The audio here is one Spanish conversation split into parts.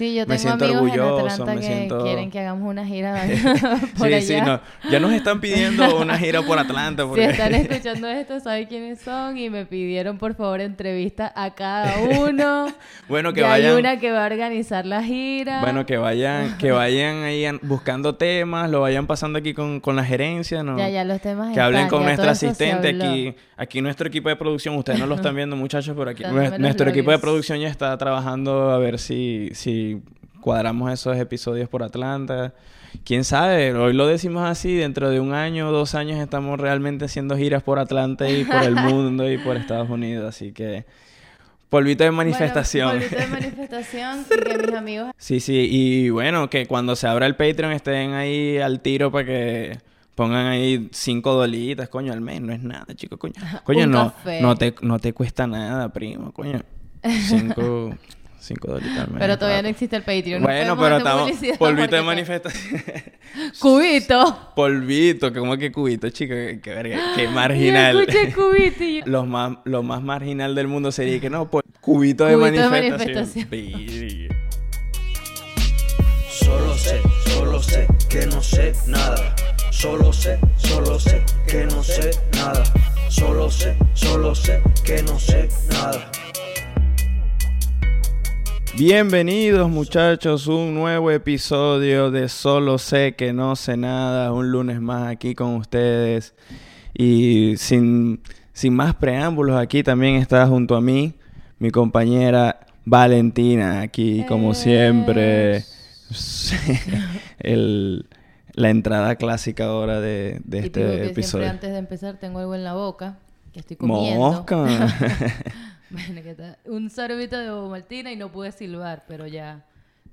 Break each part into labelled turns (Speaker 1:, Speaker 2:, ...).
Speaker 1: Sí, yo
Speaker 2: me
Speaker 1: tengo
Speaker 2: siento
Speaker 1: amigos en
Speaker 2: orgulloso,
Speaker 1: Atlanta
Speaker 2: me
Speaker 1: que
Speaker 2: siento...
Speaker 1: quieren que hagamos una gira por
Speaker 2: sí,
Speaker 1: allá.
Speaker 2: sí, no. Ya nos están pidiendo una gira por Atlanta.
Speaker 1: Si
Speaker 2: Porque...
Speaker 1: están escuchando esto, saben quiénes son y me pidieron por favor entrevista a cada uno.
Speaker 2: bueno, que
Speaker 1: Y
Speaker 2: vayan...
Speaker 1: hay una que va a organizar la gira.
Speaker 2: Bueno, que vayan, que vayan ahí an- buscando temas, lo vayan pasando aquí con, con la gerencia, ¿no?
Speaker 1: Ya, ya los temas
Speaker 2: Que hablen
Speaker 1: están,
Speaker 2: con
Speaker 1: ya todo
Speaker 2: nuestra asistente aquí. Aquí nuestro equipo de producción, ustedes no lo están viendo muchachos, pero aquí nuestro equipo de producción ya está trabajando a ver si, si cuadramos esos episodios por Atlanta. Quién sabe, hoy lo decimos así, dentro de un año o dos años estamos realmente haciendo giras por Atlanta y por el mundo y por Estados Unidos, así que polvito de manifestación.
Speaker 1: Bueno, polvito de manifestación y que mis amigos...
Speaker 2: Sí, sí, y bueno, que cuando se abra el Patreon estén ahí al tiro para que pongan ahí cinco dolitas, coño, al mes, no es nada, chico, coño. Coño, no,
Speaker 1: café.
Speaker 2: no te, no te cuesta nada, primo, coño. Cinco, cinco dolitas al mes.
Speaker 1: Pero todavía no existe el Patreon. no
Speaker 2: Bueno, pero estamos polvito de manifestación.
Speaker 1: Cubito.
Speaker 2: polvito, como que cubito, chico, qué, qué verga, qué
Speaker 1: Yo
Speaker 2: marginal.
Speaker 1: escuché cubito y yo...
Speaker 2: Los más, lo más marginal del mundo sería que no, pues, cubito de
Speaker 1: Cubito de
Speaker 2: manifestación.
Speaker 1: manifestación.
Speaker 3: Solo sé, solo sé que no sé nada. Solo sé, solo sé que no sé nada. Solo sé,
Speaker 2: Bienvenidos muchachos, un nuevo episodio de Solo sé que no sé nada, un lunes más aquí con ustedes y sin, sin más preámbulos aquí también está junto a mí mi compañera Valentina aquí como siempre el, la entrada clásica ahora de, de
Speaker 1: que
Speaker 2: este
Speaker 1: siempre
Speaker 2: episodio.
Speaker 1: antes de empezar tengo algo en la boca que estoy comiendo.
Speaker 2: Mosca.
Speaker 1: bueno, ¿qué tal? Un sorbito de Maltina y no pude silbar, pero ya,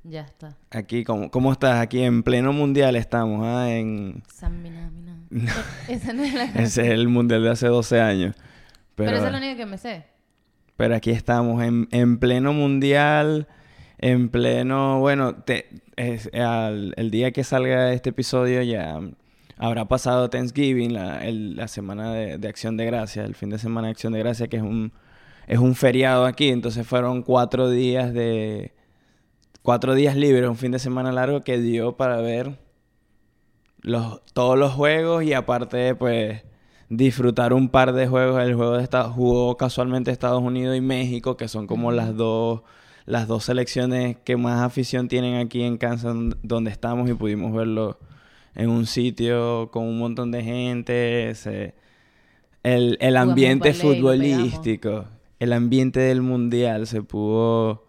Speaker 1: ya está.
Speaker 2: Aquí, ¿cómo, ¿cómo estás? Aquí en pleno mundial estamos, ¿ah? En...
Speaker 1: San Mina, Mina. Esa no es la
Speaker 2: Ese es el mundial de hace 12 años.
Speaker 1: Pero,
Speaker 2: Pero,
Speaker 1: esa es la única que me sé.
Speaker 2: pero aquí estamos, en, en pleno mundial, en pleno... Bueno, te, es- al- el día que salga este episodio ya habrá pasado Thanksgiving, la, el- la semana de, de Acción de Gracias, el fin de semana de Acción de Gracias, que es un, es un feriado aquí. Entonces fueron cuatro días de... Cuatro días libres, un fin de semana largo que dio para ver los, todos los juegos y aparte, pues, disfrutar un par de juegos. El juego de Estados jugó casualmente Estados Unidos y México, que son como las dos, las dos selecciones que más afición tienen aquí en Kansas, donde estamos, y pudimos verlo en un sitio con un montón de gente. el, el ambiente futbolístico, el ambiente del mundial se pudo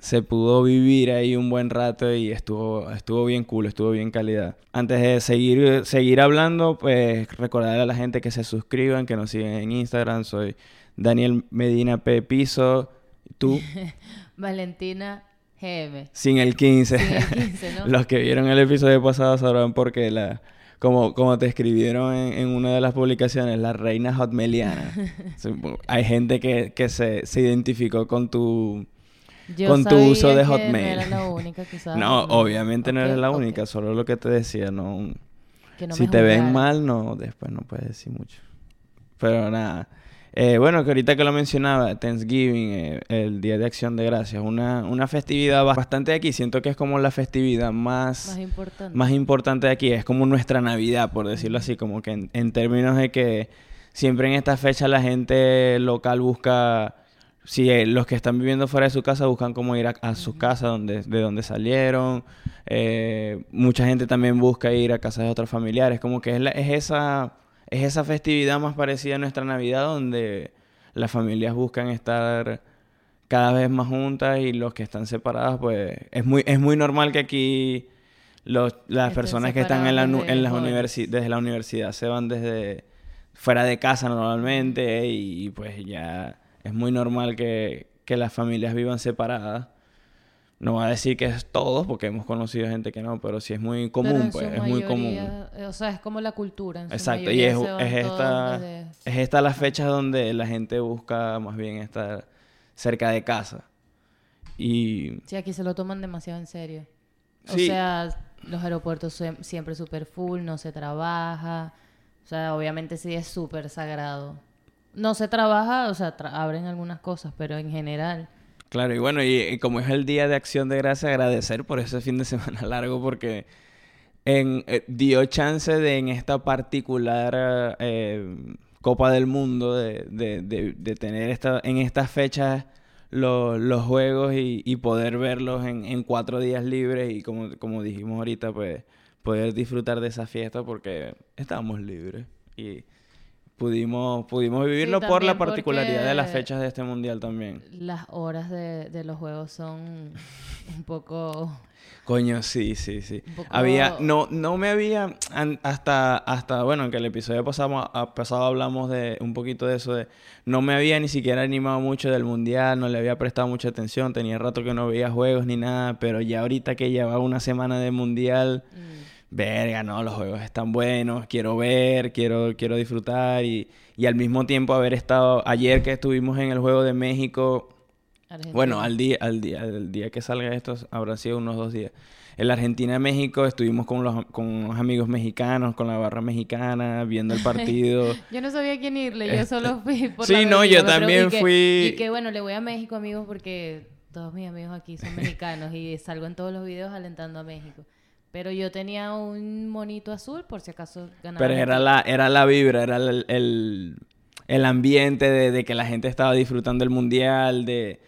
Speaker 2: se pudo vivir ahí un buen rato y estuvo, estuvo bien cool, estuvo bien calidad. Antes de seguir, seguir hablando, pues recordarle a la gente que se suscriban, que nos sigan en Instagram. Soy Daniel Medina P. Piso. Tú,
Speaker 1: Valentina GM.
Speaker 2: sin el 15.
Speaker 1: Sin el 15, ¿no?
Speaker 2: Los que vieron el episodio pasado sabrán por qué la... Como, como te escribieron en, en una de las publicaciones, la reina hotmeliana. Hay gente que, que se, se identificó con tu...
Speaker 1: Yo
Speaker 2: Con tu uso de
Speaker 1: que
Speaker 2: Hotmail.
Speaker 1: No era la única usaba
Speaker 2: No, obviamente no eres la única, solo lo que te decía, no...
Speaker 1: Que no
Speaker 2: si te ven mal, no, después no puedes decir mucho. Pero nada. Eh, bueno, que ahorita que lo mencionaba, Thanksgiving, eh, el Día de Acción de Gracias, una, una festividad bastante de aquí. Siento que es como la festividad más,
Speaker 1: Más importante.
Speaker 2: más importante de aquí. Es como nuestra Navidad, por decirlo así, como que en, en términos de que siempre en esta fecha la gente local busca, si eh, los que están viviendo fuera de su casa buscan cómo ir a, a su casa donde, de donde salieron. Eh, mucha gente también busca ir a casas de otros familiares. Como que es, la- es esa es esa festividad más parecida a nuestra Navidad donde las familias buscan estar cada vez más juntas y los que están separados, pues es muy, es muy normal que aquí los, las
Speaker 1: Estén
Speaker 2: personas que están en, la, en las
Speaker 1: desde
Speaker 2: universi- desde la universidad se van desde fuera de casa normalmente y pues ya es muy normal que, que las familias vivan separadas. No voy a decir que es todos, porque hemos conocido gente que no, pero sí es muy común, pues, es muy común.
Speaker 1: O sea, es como la cultura. en su
Speaker 2: Exacto, y es, es esta,
Speaker 1: desde-
Speaker 2: es esta las fechas donde la gente busca más bien estar cerca de casa. Y
Speaker 1: Sí, aquí se lo toman demasiado en serio. O sea, los aeropuertos siem- siempre súper full, no se trabaja. O sea, obviamente sí es súper sagrado. No se trabaja, o sea, tra- abren algunas cosas, pero en general.
Speaker 2: Claro, y bueno, y, como es el Día de Acción de Gracia, agradecer por ese fin de semana largo porque eh, dio chance de en esta particular eh, Copa del Mundo de, de- tener esta, en estas fechas lo- los juegos y, y poder verlos en, en cuatro días libres y como, como dijimos ahorita, pues poder disfrutar de esa fiesta porque estábamos libres. Y pudimos, pudimos vivirlo por la particularidad de las fechas de este mundial también.
Speaker 1: Las horas de, de los juegos son un poco...
Speaker 2: Coño, sí, sí, sí.
Speaker 1: Poco-
Speaker 2: Había, no, no me había, hasta, hasta, bueno, en que el episodio pasado, pasado hablamos de un poquito de eso, de no me había ni siquiera animado mucho del mundial, no le había prestado mucha atención, tenía rato que no veía juegos ni nada, pero ya ahorita que llevaba una semana de mundial,
Speaker 1: mm,
Speaker 2: verga, no, los juegos están buenos, quiero ver, quiero, quiero disfrutar y, y al mismo tiempo haber estado, ayer que estuvimos en el juego de México,
Speaker 1: Argentina.
Speaker 2: bueno, al día, al día, al día que salga esto, habrán sido unos dos días. En la Argentina-México estuvimos con los, con unos amigos mexicanos, con la barra mexicana, viendo el partido.
Speaker 1: Yo no sabía quién irle, yo
Speaker 2: Este-
Speaker 1: solo fui por
Speaker 2: Sí,
Speaker 1: la
Speaker 2: no, yo también
Speaker 1: y que-
Speaker 2: fui-
Speaker 1: Y que bueno, le voy a México, amigos, porque todos mis amigos aquí son mexicanos y salgo en todos los videos alentando a México. Pero yo tenía un monito azul por si acaso ganaba.
Speaker 2: Pero era la, era la vibra, era el, el, el ambiente de, de que la gente estaba disfrutando el mundial, de,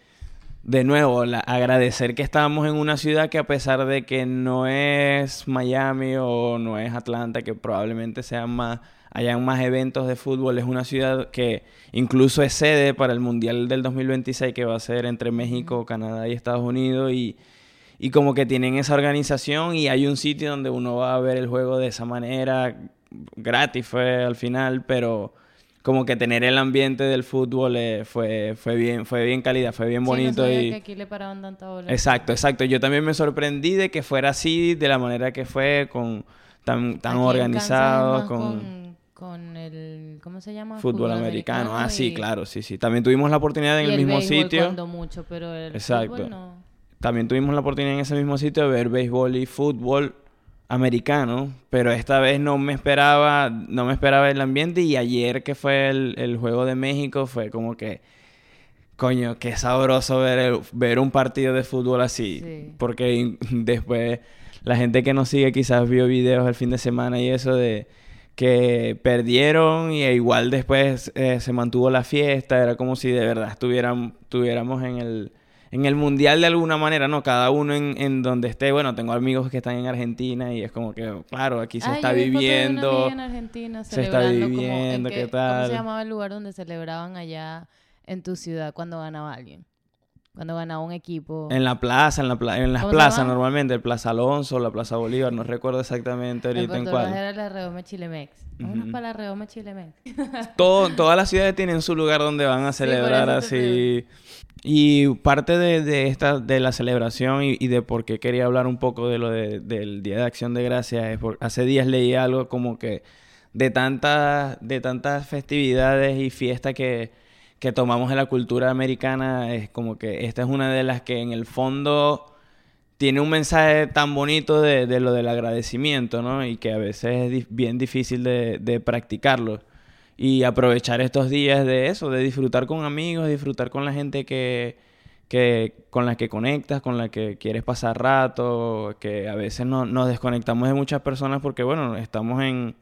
Speaker 2: de nuevo, la- agradecer que estábamos en una ciudad que a pesar de que no es Miami o no es Atlanta, que probablemente sean más, hayan más eventos de fútbol, es una ciudad que incluso es sede para el Mundial del 2026 que va a ser entre México, Canadá y Estados Unidos y, y como que tienen esa organización y hay un sitio donde uno va a ver el juego de esa manera, gratis fue al final, pero como que tener el ambiente del fútbol eh, fue, fue bien, fue bien calidad, fue bien
Speaker 1: Sí, no
Speaker 2: bonito
Speaker 1: sabía
Speaker 2: y
Speaker 1: que aquí le paraban tanta bola.
Speaker 2: exacto, exacto. Yo también me sorprendí de que fuera así, de la manera que fue, con tan, tan
Speaker 1: Aquí
Speaker 2: organizado, con,
Speaker 1: con... con el... ¿Cómo se llama?
Speaker 2: fútbol, americano. Ah, sí, claro, sí, sí. También tuvimos la oportunidad en
Speaker 1: y
Speaker 2: el mismo sitio.
Speaker 1: mucho, pero el
Speaker 2: Exacto.
Speaker 1: no.
Speaker 2: También tuvimos la oportunidad en ese mismo sitio de ver béisbol y fútbol americano, pero esta vez no me esperaba, no me esperaba el ambiente y ayer que fue el, el juego de México fue como que, coño, qué sabroso ver, el- ver un partido de fútbol así,
Speaker 1: Sí.
Speaker 2: porque después la gente que nos sigue quizás vio videos el fin de semana y eso de que perdieron y igual después eh, se mantuvo la fiesta, era como si de verdad estuvieran, estuviéramos en el, en el mundial de alguna manera, ¿no? Cada uno en, en donde esté, bueno, tengo amigos que están en Argentina y es como que, claro, aquí se está viviendo.
Speaker 1: amiga en Argentina
Speaker 2: se está
Speaker 1: como-
Speaker 2: viviendo,
Speaker 1: ¿en
Speaker 2: ¿qué
Speaker 1: qué- ¿Cómo
Speaker 2: tal?
Speaker 1: se llamaba el lugar donde celebraban allá en tu ciudad cuando ganaba alguien? Cuando ganaba un equipo.
Speaker 2: En la plaza, en, la pla- en las
Speaker 1: ¿Cómo se
Speaker 2: plazas normalmente, el Plaza Alonso, la Plaza Bolívar, no recuerdo exactamente
Speaker 1: En
Speaker 2: ahorita en cuál.
Speaker 1: era la Reome Chilemex. Vámonos
Speaker 2: Ujú.
Speaker 1: para la Reome Chilemex.
Speaker 2: Todo, todas las ciudades tienen su lugar donde van a celebrar así. Y parte de, de esta, de la celebración y, y de por qué quería hablar un poco de lo de- del Día de Acción de Gracias es porque hace días leí algo como que de tantas, de tantas festividades y fiestas que, que tomamos en la cultura americana, es como que esta es una de las que en el fondo tiene un mensaje tan bonito de, de lo del agradecimiento, ¿no? Y que a veces es bien difícil de, de practicarlo. Y aprovechar estos días de eso, de disfrutar con amigos, disfrutar con la gente que, que con la que conectas, con la que quieres pasar rato, que a veces no, nos desconectamos de muchas personas porque, bueno, estamos en,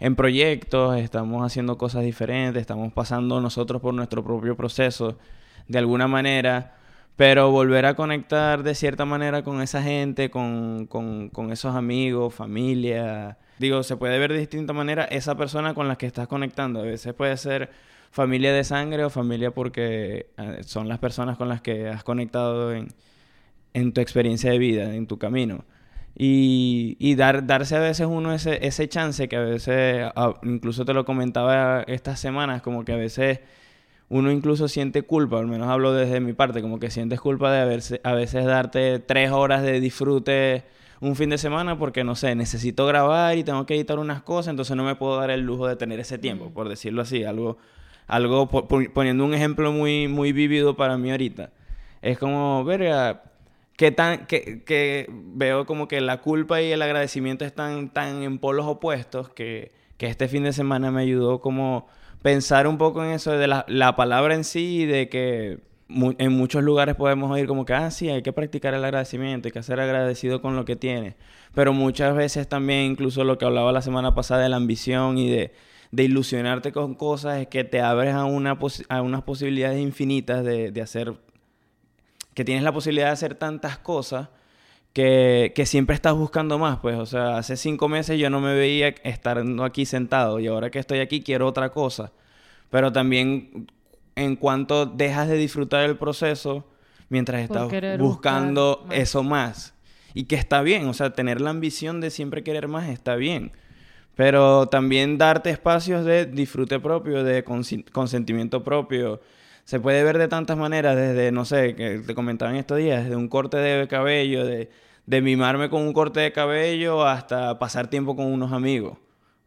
Speaker 2: en proyectos, estamos haciendo cosas diferentes, estamos pasando nosotros por nuestro propio proceso de alguna manera, pero volver a conectar de cierta manera con esa gente, con, con, con esos amigos, familia. Digo, se puede ver de distinta manera esa persona con la que estás conectando. A veces puede ser familia de sangre o familia porque eh, son las personas con las que has conectado en, en tu experiencia de vida, en tu camino. Y, y dar, darse a veces uno ese, ese chance que a veces, incluso te lo comentaba estas semanas, como que a veces uno incluso siente culpa, al menos hablo desde mi parte, como que sientes culpa de haberse, a veces darte tres horas de disfrute un fin de semana porque, no sé, necesito grabar y tengo que editar unas cosas, entonces no me puedo dar el lujo de tener ese tiempo, por decirlo así, algo, algo po- po- poniendo un ejemplo muy, muy vívido para mí ahorita. Es como, verga, que tan que, que veo como que la culpa y el agradecimiento están tan en polos opuestos que, que este fin de semana me ayudó como pensar un poco en eso de la, la palabra en sí y de que en muchos lugares podemos oír como que, ah, sí, hay que practicar el agradecimiento, hay que ser agradecido con lo que tienes. Pero muchas veces también, incluso lo que hablaba la semana pasada de la ambición y de, de ilusionarte con cosas, es que te abres a, una a unas posibilidades infinitas de, de hacer, que tienes la posibilidad de hacer tantas cosas que, que siempre estás buscando más, pues, o sea, hace cinco meses yo no me veía estando aquí sentado y ahora que estoy aquí quiero otra cosa. Pero también en cuanto dejas de disfrutar el proceso mientras estás buscando
Speaker 1: más.
Speaker 2: eso más. Y que está bien, o sea, tener la ambición de siempre querer más está bien. Pero también darte espacios de disfrute propio, de consentimiento propio. Se puede ver de tantas maneras, desde, no sé, que te comentaba en estos días, desde un corte de cabello, de, de mimarme con un corte de cabello hasta pasar tiempo con unos amigos,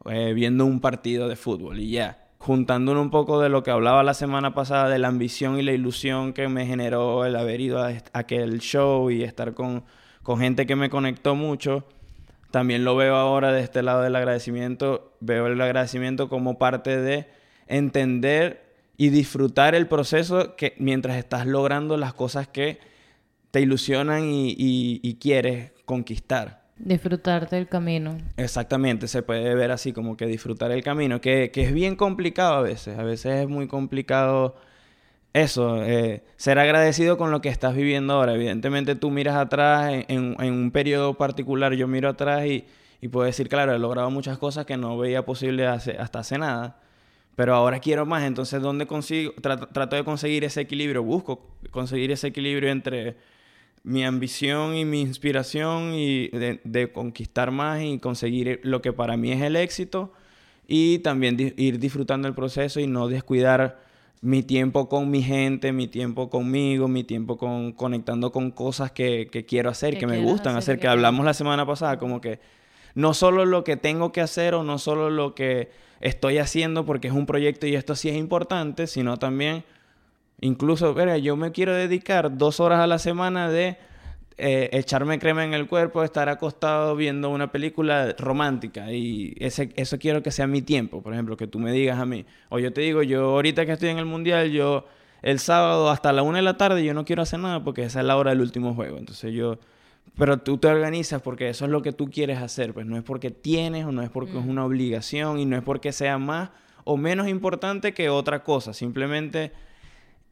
Speaker 2: eh, viendo un partido de fútbol y ya. Juntándolo un poco de lo que hablaba la semana pasada, de la ambición y la ilusión que me generó el haber ido a aquel show y estar con, con gente que me conectó mucho. También lo veo ahora de este lado del agradecimiento, veo el agradecimiento como parte de entender y disfrutar el proceso que mientras estás logrando las cosas que te ilusionan y, y- y quieres conquistar.
Speaker 1: Disfrutarte del camino.
Speaker 2: Exactamente, se puede ver así como que disfrutar el camino, que, que es bien complicado a veces, a veces es muy complicado eso, eh, ser agradecido con lo que estás viviendo ahora. Evidentemente tú miras atrás en, en- en un periodo particular, yo miro atrás y, y puedo decir, claro, he logrado muchas cosas que no veía posible hace- hasta hace nada, pero ahora quiero más, entonces ¿dónde consigo? Trato, trato de conseguir ese equilibrio, busco conseguir ese equilibrio entre mi ambición y mi inspiración y de, de conquistar más y conseguir lo que para mí es el éxito y también di- ir disfrutando el proceso y no descuidar mi tiempo con mi gente, mi tiempo conmigo, mi tiempo con conectando con cosas que, que quiero hacer,
Speaker 1: Que
Speaker 2: que me gustan
Speaker 1: hacer,
Speaker 2: hacer,
Speaker 1: que
Speaker 2: que hablamos la semana pasada, como que no solo lo que tengo que hacer o no solo lo que estoy haciendo porque es un proyecto y esto sí es importante, sino también Incluso, verga, yo me quiero dedicar dos horas a la semana de eh, echarme crema en el cuerpo, estar acostado viendo una película romántica. Y ese, eso quiero que sea mi tiempo. Por ejemplo, que tú me digas a mí. O yo te digo, yo ahorita que estoy en el mundial, yo el sábado hasta la una de la tarde yo no quiero hacer nada porque esa es la hora del último juego. Entonces yo... Pero tú te organizas porque eso es lo que tú quieres hacer. Pues no es porque tienes o no es porque es una obligación y no es porque sea más o menos importante que otra cosa. Simplemente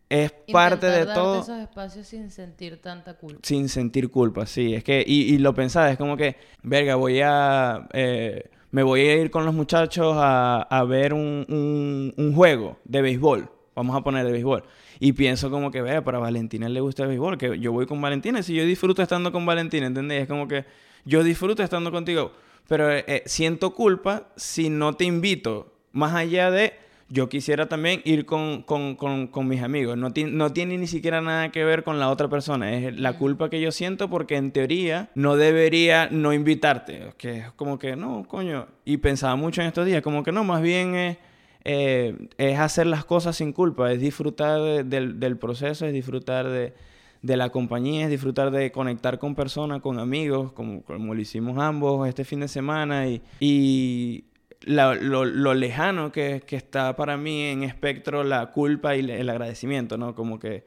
Speaker 2: es parte de
Speaker 1: darte
Speaker 2: todo
Speaker 1: esos espacios sin sentir tanta culpa.
Speaker 2: sin sentir culpa, sí. Es que, y, y lo pensaba, es como que, verga, voy a, eh, me voy a ir con los muchachos a, a ver un, un, un juego de béisbol. Vamos a poner de béisbol. Y pienso como que, vea, para Valentina le gusta el béisbol, que yo voy con Valentina. Si yo disfruto estando con Valentina, ¿entendés? Es como que yo disfruto estando contigo, pero eh, eh, siento culpa si no te invito, más allá de yo quisiera también ir con, con, con, con mis amigos. No, ti- no tiene ni siquiera nada que ver con la otra persona. Es la culpa que yo siento porque en teoría no debería no invitarte. Que es como que no, coño. Y pensaba mucho en estos días, como que no, más bien es, eh, es hacer las cosas sin culpa, es disfrutar de- del, del proceso, es disfrutar de, de la compañía, es disfrutar de conectar con personas, con amigos, como, como lo hicimos ambos este fin de semana. Y, y la- lo, lo lejano que, que está para mí en espectro la culpa y el agradecimiento, ¿no? Como que,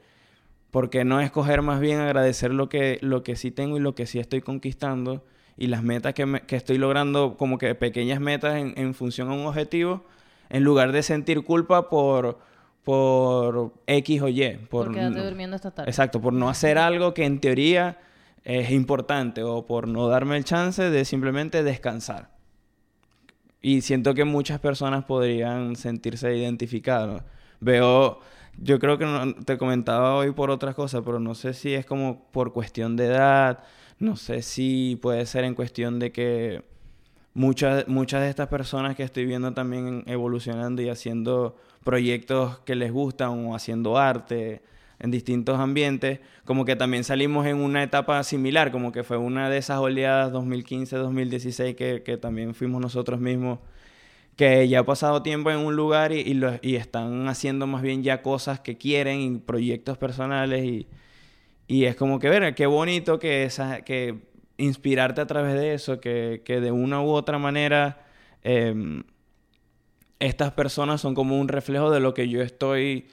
Speaker 2: porque no escoger más bien agradecer lo que, lo que sí tengo y lo que sí estoy conquistando y las metas que, me- que estoy logrando, como que pequeñas metas en, en función a un objetivo, en lugar de sentir culpa por, por X o Y. Por,
Speaker 1: Por quedarte durmiendo esta tarde.
Speaker 2: Exacto, por no hacer algo que en teoría es importante o por no darme el chance de simplemente descansar. Y siento que muchas personas podrían sentirse identificadas. ¿no? Veo, yo creo que no- te comentaba hoy por otras cosas, pero no sé si es como por cuestión de edad, no sé si puede ser en cuestión de que muchas, muchas de estas personas que estoy viendo también evolucionando y haciendo proyectos que les gustan o haciendo arte en distintos ambientes, como que también salimos en una etapa similar, como que fue una de esas oleadas 2015-2016 que, que también fuimos nosotros mismos, que ya ha pasado tiempo en un lugar y, y, están haciendo más bien ya cosas que quieren y proyectos personales y, y es como que, ver, qué bonito que, esa, que inspirarte a través de eso, que, que de una u otra manera em, estas personas son como un reflejo de lo que yo estoy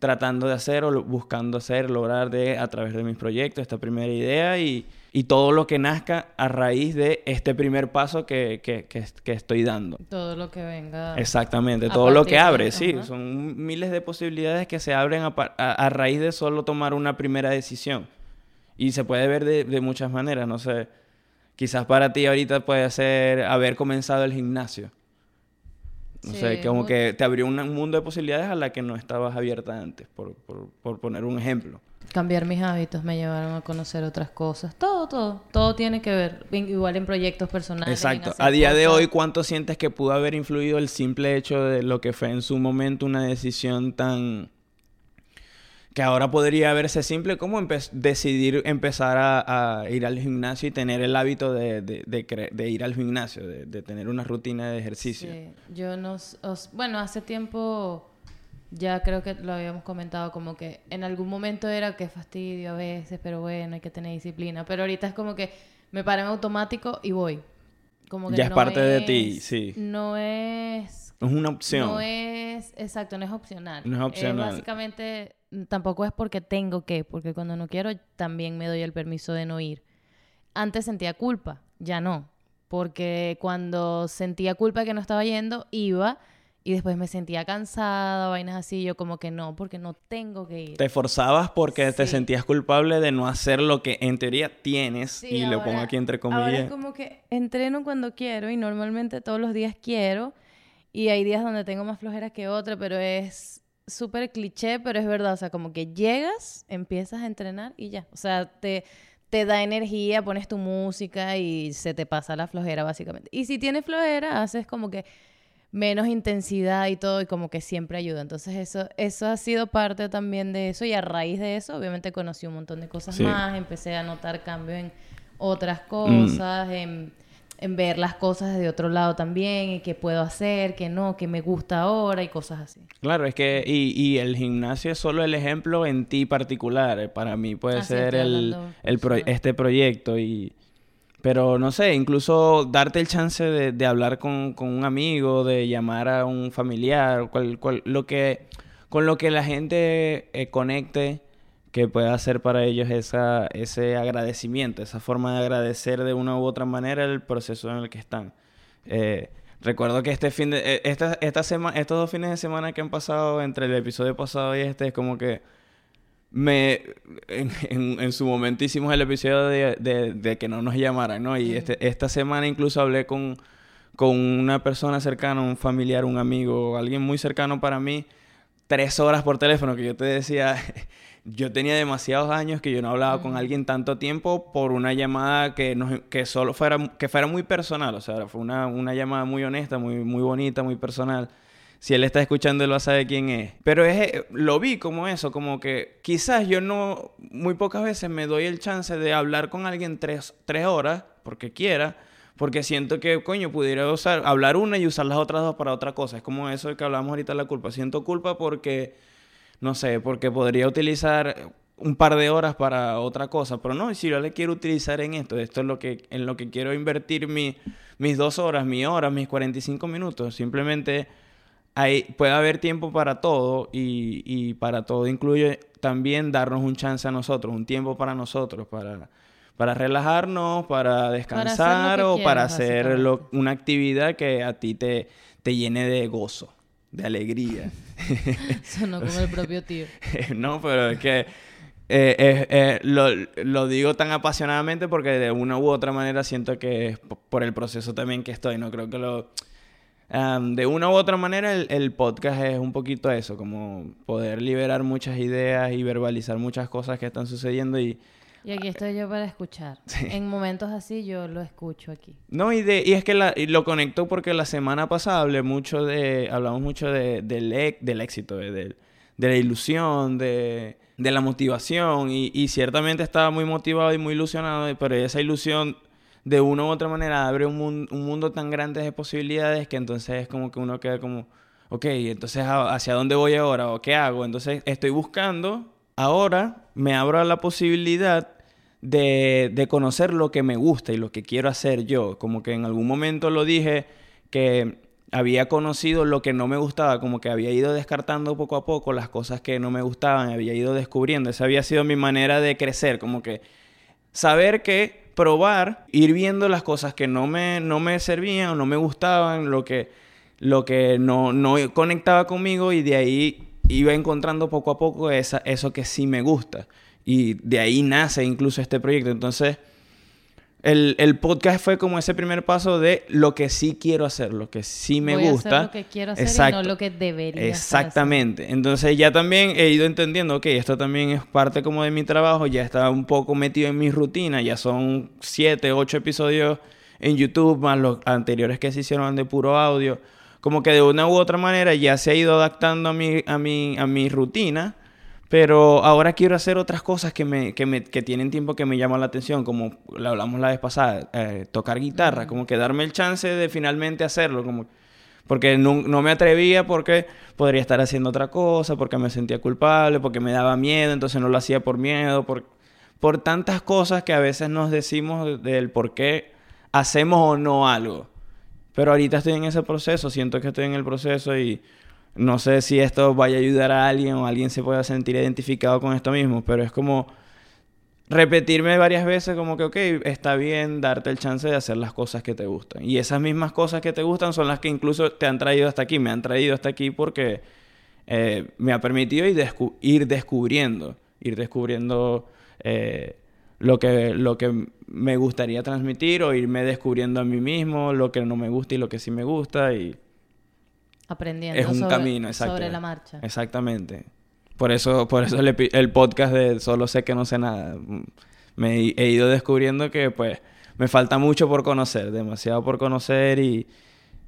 Speaker 2: tratando de hacer o lo- buscando hacer, lograr de, a través de mis proyectos, esta primera idea y, y todo lo que nazca a raíz de este primer paso que, que- que- que estoy dando.
Speaker 1: Todo lo que venga.
Speaker 2: Exactamente, todo lo que
Speaker 1: de-
Speaker 2: abre, sí,
Speaker 1: ajá.
Speaker 2: son miles de posibilidades que se abren a- a raíz de solo tomar una primera decisión. Y se puede ver de, de muchas maneras, no sé, quizás para ti ahorita puede ser haber comenzado el gimnasio. No sé,
Speaker 1: Sí,
Speaker 2: como
Speaker 1: mu-
Speaker 2: que te abrió un mundo de posibilidades a la que no estabas abierta antes, por, por- por poner un ejemplo.
Speaker 1: Cambiar mis hábitos me llevaron a conocer otras cosas. Todo, todo. Todo tiene que ver. Igual en proyectos personales.
Speaker 2: Exacto. A día de hoy, ¿cuánto sientes que pudo haber influido el simple hecho de lo que fue en su momento una decisión tan... que ahora podría verse simple como empe- decidir empezar a, a ir al gimnasio y tener el hábito de, de- de cre- de ir al gimnasio, de, tener una rutina de ejercicio?
Speaker 1: Sí, yo no... os- bueno, hace tiempo ya creo que lo habíamos comentado como que en algún momento era que fastidio a veces, pero bueno, hay que tener disciplina. Pero ahorita es como que me paro en automático y voy. Como que
Speaker 2: Ya es
Speaker 1: no
Speaker 2: parte de ti,
Speaker 1: es-
Speaker 2: sí.
Speaker 1: No es
Speaker 2: Es una opción.
Speaker 1: No es, exacto, no es opcional.
Speaker 2: No es opcional.
Speaker 1: básicamente, tampoco es porque tengo que, porque cuando no quiero también me doy el permiso de no ir. Antes sentía culpa, ya no. Porque cuando sentía culpa que no estaba yendo, iba y después me sentía cansada, vainas así. Yo como que no, porque no tengo que ir.
Speaker 2: Te forzabas porque te
Speaker 1: Sí.
Speaker 2: sentías culpable de no hacer lo que en teoría tienes,
Speaker 1: Sí,
Speaker 2: y lo pongo
Speaker 1: ahora-
Speaker 2: aquí entre
Speaker 1: Ahora
Speaker 2: comillas.
Speaker 1: es como que entreno cuando quiero y normalmente todos los días quiero y hay días donde tengo más flojeras que otra, pero es súper cliché, pero es verdad, o sea, como que llegas, empiezas a entrenar y ya, o sea, te, te da energía, pones tu música y se te pasa la flojera básicamente. Y si tienes flojera, haces como que menos intensidad y todo y como que siempre ayuda. Entonces eso, eso ha sido parte también de eso y a raíz de eso obviamente conocí un montón de cosas
Speaker 2: Sí.
Speaker 1: más, empecé a notar cambios en otras
Speaker 2: Mm.
Speaker 1: cosas, en, en ver las cosas de otro lado también y qué puedo hacer, qué no, qué me gusta ahora y cosas así.
Speaker 2: Claro, es que, y, y el gimnasio es solo el ejemplo en ti particular. Para mí puede
Speaker 1: Ah, sí,
Speaker 2: ser el, el pro- este proyecto y... Pero no sé, incluso darte el chance de, de hablar con, con un amigo, de llamar a un familiar, cual, cual- lo que, con lo que la gente eh, conecte, que pueda hacer para ellos esa, ese agradecimiento, esa forma de agradecer de una u otra manera el proceso en el que están. Eh, recuerdo que este fin de... eh, esta, esta sema- estos dos fines de semana que han pasado entre el episodio pasado y este es como que me en, en- en su momento hicimos el episodio de, de- de que no nos llamaran, ¿no? Y este, esta semana incluso hablé con, con una persona cercana, un familiar, un amigo, alguien muy cercano para mí, tres horas por teléfono, que yo te decía, yo tenía demasiados años que yo no hablaba con alguien tanto tiempo por una llamada que, nos, que solo fuera, que fuera muy personal, o sea, fue una, una llamada muy honesta, muy, muy bonita, muy personal. Si él está escuchando, él va a saber quién es. Pero es, eh, lo vi como eso, como que quizás yo no, muy pocas veces me doy el chance de hablar con alguien tres, tres horas, porque quiera, porque siento que, coño, pudiera usar, hablar una y usar las otras dos para otra cosa. Es como eso de que hablamos ahorita de la culpa. Siento culpa porque, no sé, porque podría utilizar un par de horas para otra cosa, pero no, si yo le quiero utilizar en esto, esto es lo que, en lo que quiero invertir mi, mis dos horas, mi hora, mis 45 minutos, simplemente hay, puede haber tiempo para todo y, y para todo incluye también darnos un chance a nosotros, un tiempo para nosotros, para, para relajarnos, para descansar o para hacer lo- una actividad que a ti te, te llene de gozo, de alegría.
Speaker 1: Sonó como el propio tío.
Speaker 2: no, pero es que eh, eh, eh, lo, lo digo tan apasionadamente porque de una u otra manera siento que es por el proceso también que estoy, ¿no? Creo que lo... de una u otra manera el, el podcast es un poquito eso, como poder liberar muchas ideas y verbalizar muchas cosas que están sucediendo y...
Speaker 1: Y aquí estoy yo para escuchar.
Speaker 2: Sí.
Speaker 1: En momentos así yo lo escucho aquí.
Speaker 2: No, y, de, y es que la- y lo conecto porque la semana pasada hablé mucho de, hablamos mucho de, del, e- del éxito, de, del- de la ilusión, de, de la motivación, y, y ciertamente estaba muy motivado y muy ilusionado, pero esa ilusión de una u otra manera abre un, mun- un mundo tan grande de posibilidades que entonces es como que uno queda como, ok, entonces ¿a- ¿hacia dónde voy ahora? ¿O qué hago? Entonces estoy buscando, ahora me abro a la posibilidad de, de conocer lo que me gusta y lo que quiero hacer yo. Como que en algún momento lo dije que había conocido lo que no me gustaba, como que había ido descartando poco a poco las cosas que no me gustaban, había ido descubriendo. Esa había sido mi manera de crecer, como que saber que probar, ir viendo las cosas que no me, no me servían o no me gustaban, lo que, lo que no, no conectaba conmigo y de ahí iba encontrando poco a poco esa, eso que sí me gusta. Y de ahí nace incluso este proyecto. Entonces, el, el, podcast fue como ese primer paso de lo que sí quiero hacer, lo que sí me
Speaker 1: Voy
Speaker 2: gusta.
Speaker 1: A hacer lo que quiero hacer Exacto. y no lo que debería
Speaker 2: Exactamente. Entonces ya también he ido entendiendo que esto también es parte como de mi trabajo, ya está un poco metido en mi rutina, ya son siete, ocho episodios en YouTube, más los anteriores que se hicieron de puro audio. Como que de una u otra manera ya se ha ido adaptando a mi, a mi, a mi rutina pero ahora quiero hacer otras cosas que, me, que, me, que tienen tiempo que me llaman la atención, como lo hablamos la vez pasada, eh, tocar guitarra, como que darme el chance de finalmente hacerlo, como porque no, no, me atrevía porque podría estar haciendo otra cosa, porque me sentía culpable, porque me daba miedo, entonces no lo hacía por miedo, por, por tantas cosas que a veces nos decimos del por qué hacemos o no algo. Pero ahorita estoy en ese proceso, siento que estoy en el proceso y no sé si esto vaya a ayudar a alguien o alguien se pueda sentir identificado con esto mismo, pero es como repetirme varias veces como que, ok, está bien darte el chance de hacer las cosas que te gustan. Y esas mismas cosas que te gustan son las que incluso te han traído hasta aquí, me han traído hasta aquí porque eh, me ha permitido ir, descubriendo, ir descubriendo eh, lo, que, lo que me gustaría transmitir o irme descubriendo a mí mismo, lo que no me gusta y lo que sí me gusta y
Speaker 1: Aprendiendo
Speaker 2: es un
Speaker 1: sobre,
Speaker 2: camino, exacto.
Speaker 1: sobre la marcha.
Speaker 2: Exactamente. Por eso, por eso el, el, podcast de Solo sé que no sé nada. Me he ido descubriendo que pues me falta mucho por conocer, demasiado por conocer y,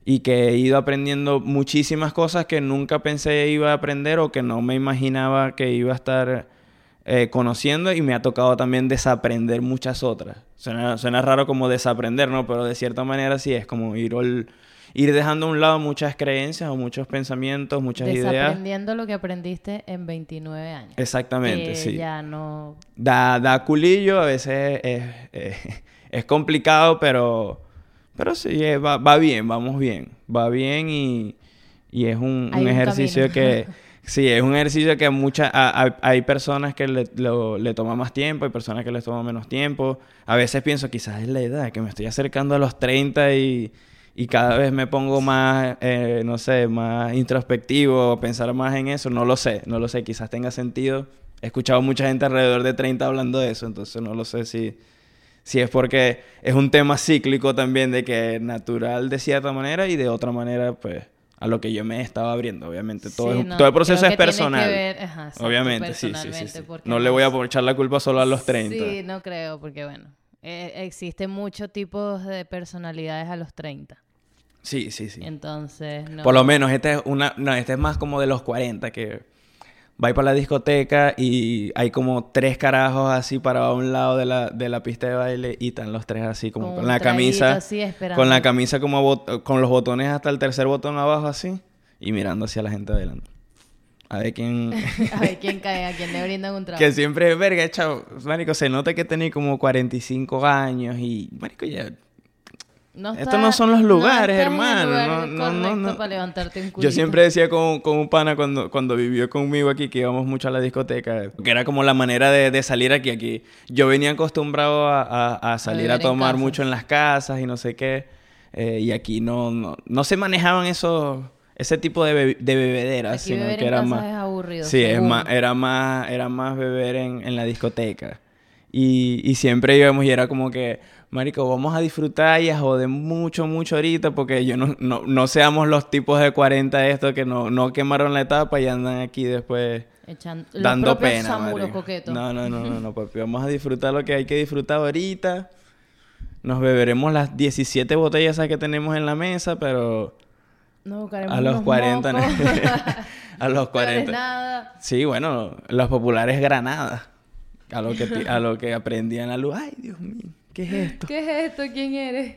Speaker 2: y que he ido aprendiendo muchísimas cosas que nunca pensé iba a aprender o que no me imaginaba que iba a estar eh, conociendo y me ha tocado también desaprender muchas otras. Suena, suena raro como desaprender, ¿no? Pero de cierta manera sí es como ir al ir dejando a un lado muchas creencias o muchos pensamientos, muchas ideas.
Speaker 1: Desaprendiendo lo que aprendiste en 29 años.
Speaker 2: Exactamente,
Speaker 1: que
Speaker 2: sí.
Speaker 1: Ya no...
Speaker 2: Da, da culillo, a veces es, es, es complicado, pero, pero sí, va, va, bien, vamos bien. Va bien y, y es un, un, un ejercicio que... Sí, es un ejercicio que mucha, a, hay personas que le, lo, toma más tiempo, hay personas que les toma menos tiempo. A veces pienso, quizás es la edad, que me estoy acercando a los 30 y, y cada vez me pongo más, eh, no sé, más introspectivo, pensar más en eso, no lo sé, no lo sé, quizás tenga sentido. He escuchado mucha gente alrededor de 30 hablando de eso, entonces no lo sé si, si es porque es un tema cíclico también de que es natural de cierta manera y de otra manera, pues, a lo que yo me estaba abriendo, obviamente. Todo,
Speaker 1: Sí,
Speaker 2: es-
Speaker 1: no,
Speaker 2: todo el proceso es personal.
Speaker 1: ver- ajá,
Speaker 2: obviamente, sí, sí, sí, No le voy a echar la culpa solo a los 30.
Speaker 1: Sí, no creo, porque bueno, eh, existen muchos tipos de personalidades a los 30.
Speaker 2: Sí, sí, sí.
Speaker 1: Entonces, no.
Speaker 2: Por lo menos este es una, no, este es más como de los 40 que va para la discoteca y hay como tres carajos así parados a un lado de la, de la pista de baile y están los tres así como
Speaker 1: Con
Speaker 2: la camisa
Speaker 1: así,
Speaker 2: con la camisa como con los botones hasta el tercer botón abajo así y mirando hacia la gente bailando. A ver quién
Speaker 1: a ver quién cae, a quién le brindan un trago.
Speaker 2: que siempre verga, chavo, marico, se nota que tenés como 45 años y marico ya
Speaker 1: No
Speaker 2: Estos no son los lugares,
Speaker 1: el
Speaker 2: hermano,
Speaker 1: lugar
Speaker 2: no, no, no, no.
Speaker 1: para levantarte un.
Speaker 2: Yo siempre decía con, con un pana cuando, cuando vivió conmigo aquí que íbamos mucho a la discoteca, que era como la manera de, de salir aquí. Aquí yo venía acostumbrado a, a- a salir a,
Speaker 1: en
Speaker 2: tomar mucho en las casas y no sé qué. eh, y aquí no, no, no se manejaban esos, ese tipo de, be- de bebederas, sino
Speaker 1: beber
Speaker 2: que
Speaker 1: en
Speaker 2: era
Speaker 1: casa
Speaker 2: más...
Speaker 1: es aburrido.
Speaker 2: Sí, es más, era más, era más beber en, en la discoteca. Y, y siempre íbamos y era como que, marico, vamos a disfrutar y a joder mucho, mucho ahorita porque yo no, no, no seamos los tipos de 40 estos que no, no quemaron la etapa y andan aquí después
Speaker 1: Echan-
Speaker 2: dando pena. No, no, no, no, no, papi. Vamos a disfrutar lo que hay que disfrutar ahorita. Nos beberemos las 17 botellas que tenemos en la mesa, pero
Speaker 1: No,
Speaker 2: a los
Speaker 1: unos
Speaker 2: 40, ¿no?
Speaker 1: mocos.
Speaker 2: a los
Speaker 1: Peor es
Speaker 2: 40.
Speaker 1: nada.
Speaker 2: Sí, bueno, los populares granadas. A lo que, a lo que aprendí en la luz. Ay, Dios mío, ¿qué es esto?
Speaker 1: ¿Qué es esto? ¿Quién eres?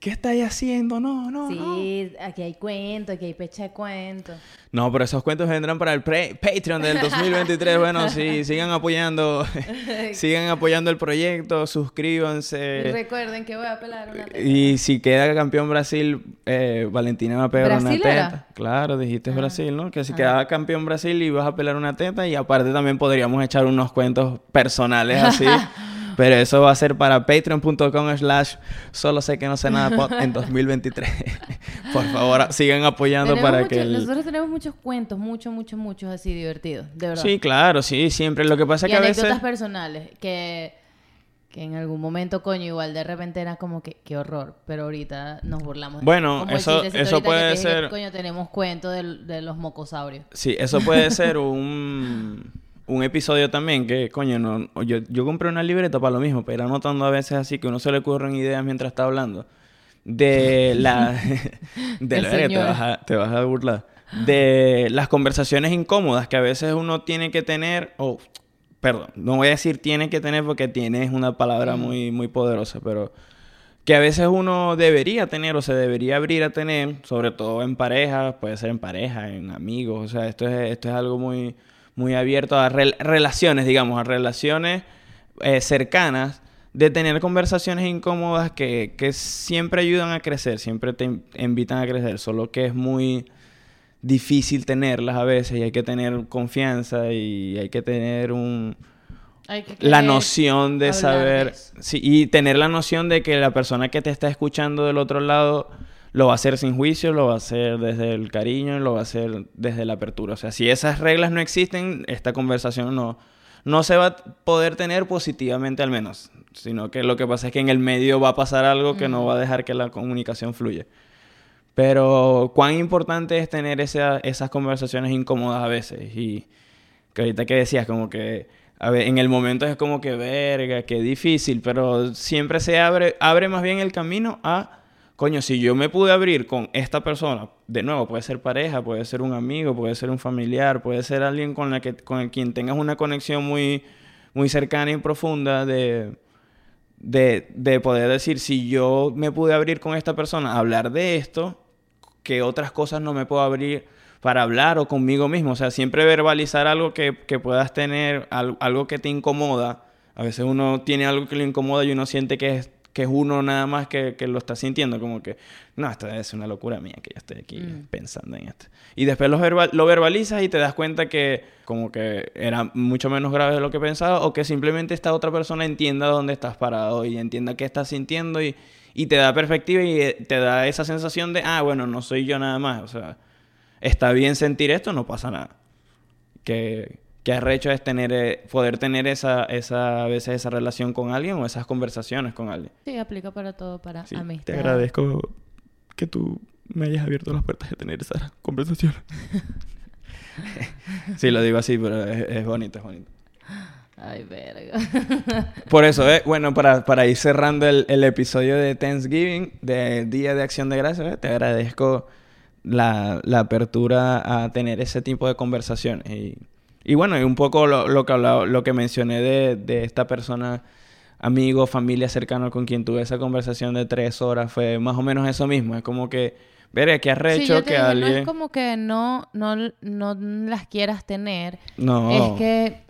Speaker 2: ¿qué estáis haciendo? No, no, no.
Speaker 1: Sí, aquí hay cuentos, aquí hay pecha de cuentos.
Speaker 2: No, pero esos cuentos vendrán para el pre- Patreon del 2023. Bueno, sí, sigan apoyando, sigan apoyando el proyecto,
Speaker 1: Y
Speaker 2: suscríbanse.
Speaker 1: recuerden que voy a pelar una teta.
Speaker 2: Y si queda campeón Brasil, eh, Valentina va a pegar una
Speaker 1: ¿Brasil
Speaker 2: teta.
Speaker 1: era?
Speaker 2: Claro, dijiste Brasil, ¿no? Que si
Speaker 1: Ah.
Speaker 2: quedaba campeón Brasil y vas a pelar una teta y aparte también podríamos echar unos cuentos personales así. Pero eso va a ser para patreon.com slash solo sé que no sé nada pod en 2023. Por favor, sigan apoyando
Speaker 1: Tenemos
Speaker 2: para
Speaker 1: mucho-
Speaker 2: que el...
Speaker 1: Nosotros tenemos muchos cuentos, muchos, muchos, muchos así divertidos, de verdad.
Speaker 2: Sí, claro, sí, siempre. Lo que pasa es que a
Speaker 1: anécdotas
Speaker 2: veces...
Speaker 1: personales que, que en algún momento, coño, igual de repente era como que qué horror, pero ahorita nos burlamos.
Speaker 2: Bueno,
Speaker 1: Como
Speaker 2: eso- eso puede
Speaker 1: dije que,
Speaker 2: ser-
Speaker 1: coño, tenemos cuentos del- de, los mocosaurios.
Speaker 2: Sí, eso puede ser un, un episodio también que, coño, no, yo, yo compré una libreta para lo mismo, pero anotando a veces así que uno se le ocurren ideas mientras está hablando. De la... de la verga, te vas, a, te vas a burlar. De las conversaciones incómodas que a veces uno tiene que tener, o, perdón, no voy a decir tiene que tener porque tiene es una palabra muy, muy poderosa, pero que a veces uno debería tener o se debería abrir a tener, sobre todo en pareja, puede ser en pareja, en amigos, o sea, esto es, esto es algo muy, muy abierto a rel- relaciones, digamos, a relaciones eh, cercanas, de tener conversaciones incómodas que, que siempre ayudan a crecer, siempre te in- invitan a crecer, solo que es muy difícil tenerlas a veces y hay que tener confianza y hay que tener un,
Speaker 1: Hay que
Speaker 2: la noción de saber sí, y tener la noción de que la persona que te está escuchando del otro lado lo va a hacer sin juicio, lo va a hacer desde el cariño, lo va a hacer desde la apertura. O sea, si esas reglas no existen, esta conversación no, no se va a poder tener positivamente al menos, sino que lo que pasa es que en el medio va a pasar algo que no va a dejar que la comunicación fluya. Pero cuán importante es tener esa- esas conversaciones incómodas a veces. Y que ahorita que decías, como que a ver, en el momento es como que verga, que difícil, pero siempre se abre, abre más bien el camino a, coño, si yo me pude abrir con esta persona, de nuevo, puede ser pareja, puede ser un amigo, puede ser un familiar, puede ser alguien con, la que, con el quien tengas una conexión muy, muy cercana y profunda de, de, de poder decir, si yo me pude abrir con esta persona, hablar de esto, que otras cosas no me puedo abrir para hablar o conmigo mismo. O sea, siempre verbalizar algo que, que puedas tener, al- algo que te incomoda. A veces uno tiene algo que le incomoda y uno siente que es, que es uno nada más que, que lo está sintiendo. Como que, no, esto es una locura mía que yo estoy aquí
Speaker 1: Mm.
Speaker 2: pensando en esto. Y después lo, verbal- lo verbalizas y te das cuenta que como que era mucho menos grave de lo que pensaba o que simplemente esta otra persona entienda dónde estás parado y entienda qué estás sintiendo y, y te da perspectiva y eh, te da esa sensación de, ah, bueno, no soy yo nada más. O sea, está bien sentir esto, no pasa nada. Que, que arrecho es tener, eh, poder tener esa, esa, a veces esa relación con alguien o esas conversaciones con alguien.
Speaker 1: Sí, aplica para todo, para
Speaker 2: Sí,
Speaker 1: amistad.
Speaker 2: te agradezco que tú me hayas abierto las puertas de tener esa conversación. sí, lo digo así, pero es, es bonito, es bonito.
Speaker 1: Ay, verga.
Speaker 2: Por eso, eh, bueno, para, para ir cerrando el, el episodio de Thanksgiving, de Día de Acción de Gracias, eh, te agradezco la, la apertura a tener ese tipo de conversaciones. Y, y bueno, y un poco lo, lo que hablaba- lo que mencioné de, de esta persona, amigo, familia cercano con quien tuve esa conversación de tres horas, fue más o menos eso mismo. Es como que, veré, que
Speaker 1: yo te
Speaker 2: que alguien...
Speaker 1: No es como que no, no, no las quieras tener.
Speaker 2: No.
Speaker 1: Es que